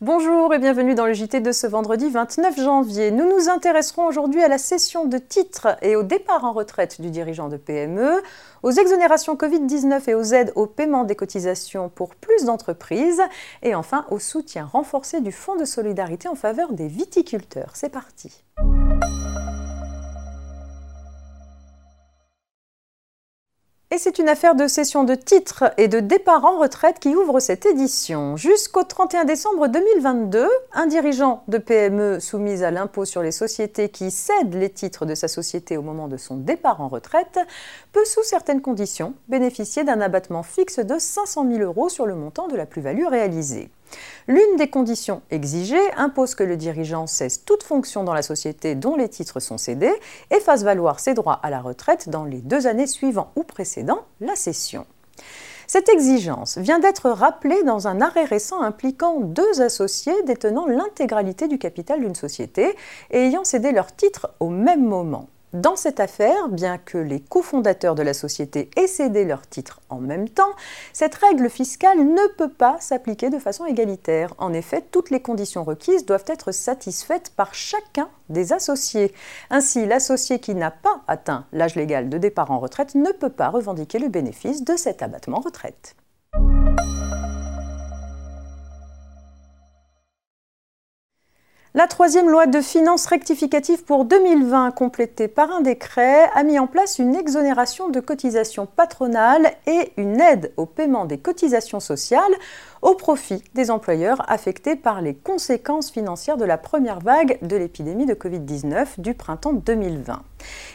Bonjour et bienvenue dans le JT de ce vendredi 29 janvier. Nous nous intéresserons aujourd'hui à la cession de titres et au départ en retraite du dirigeant de PME, aux exonérations Covid-19 et aux aides au paiement des cotisations pour plus d'entreprises, et enfin au soutien renforcé du Fonds de solidarité en faveur des viticulteurs. C'est parti. Et c'est une affaire de cession de titres et de départ en retraite qui ouvre cette édition. Jusqu'au 31 décembre 2022, un dirigeant de PME soumise à l'impôt sur les sociétés qui cède les titres de sa société au moment de son départ en retraite peut, sous certaines conditions, bénéficier d'un abattement fixe de 500 000 euros sur le montant de la plus-value réalisée. L'une des conditions exigées impose que le dirigeant cesse toute fonction dans la société dont les titres sont cédés et fasse valoir ses droits à la retraite dans les deux années suivant ou précédant la cession. Cette exigence vient d'être rappelée dans un arrêt récent impliquant deux associés détenant l'intégralité du capital d'une société et ayant cédé leurs titres au même moment. Dans cette affaire, bien que les cofondateurs de la société aient cédé leurs titres en même temps, cette règle fiscale ne peut pas s'appliquer de façon égalitaire. En effet, toutes les conditions requises doivent être satisfaites par chacun des associés. Ainsi, l'associé qui n'a pas atteint l'âge légal de départ en retraite ne peut pas revendiquer le bénéfice de cet abattement retraite. La troisième loi de finances rectificative pour 2020, complétée par un décret, a mis en place une exonération de cotisations patronales et une aide au paiement des cotisations sociales au profit des employeurs affectés par les conséquences financières de la première vague de l'épidémie de Covid-19 du printemps 2020.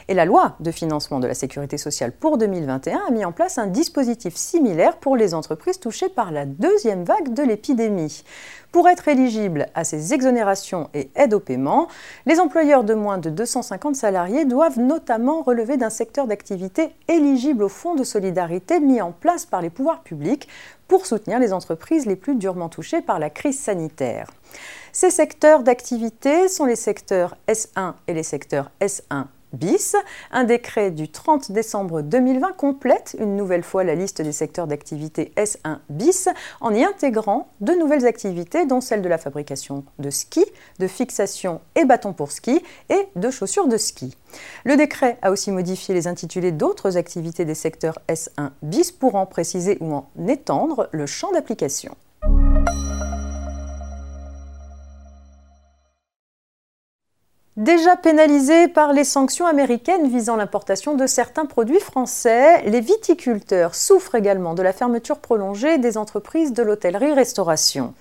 Et la loi de financement de la sécurité sociale pour 2021 a mis en place un dispositif similaire pour les entreprises touchées par la deuxième vague de l'épidémie. Pour être éligibles à ces exonérations et aides au paiement, les employeurs de moins de 250 salariés doivent notamment relever d'un secteur d'activité éligible au fonds de solidarité mis en place par les pouvoirs publics pour soutenir les entreprises les plus durement touchées par la crise sanitaire. Ces secteurs d'activité sont les secteurs S1 et les secteurs S1 bis. Un décret du 30 décembre 2020 complète une nouvelle fois la liste des secteurs d'activité S1 bis en y intégrant de nouvelles activités dont celle de la fabrication de ski, de fixation et bâtons pour ski et de chaussures de ski. Le décret a aussi modifié les intitulés d'autres activités des secteurs S1 bis pour en préciser ou en étendre le champ d'application. Déjà pénalisés par les sanctions américaines visant l'importation de certains produits français, les viticulteurs souffrent également de la fermeture prolongée des entreprises de l'hôtellerie-restauration.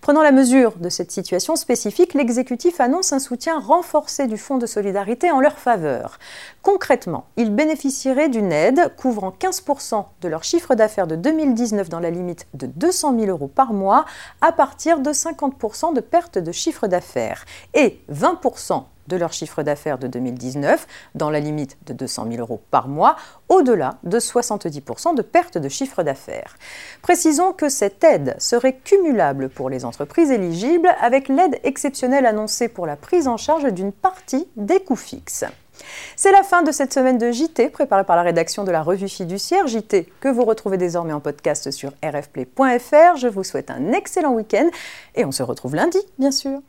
Prenant la mesure de cette situation spécifique, l'exécutif annonce un soutien renforcé du Fonds de solidarité en leur faveur. Concrètement, ils bénéficieraient d'une aide couvrant 15% de leur chiffre d'affaires de 2019 dans la limite de 200 000 euros par mois à partir de 50% de perte de chiffre d'affaires et 20% de leur chiffre d'affaires de 2019, dans la limite de 200 000 euros par mois, au-delà de 70% de perte de chiffre d'affaires. Précisons que cette aide serait cumulable pour les entreprises éligibles avec l'aide exceptionnelle annoncée pour la prise en charge d'une partie des coûts fixes. C'est la fin de cette semaine de JT préparée par la rédaction de la revue fiduciaire JT que vous retrouvez désormais en podcast sur rfplay.fr. Je vous souhaite un excellent week-end et on se retrouve lundi, bien sûr.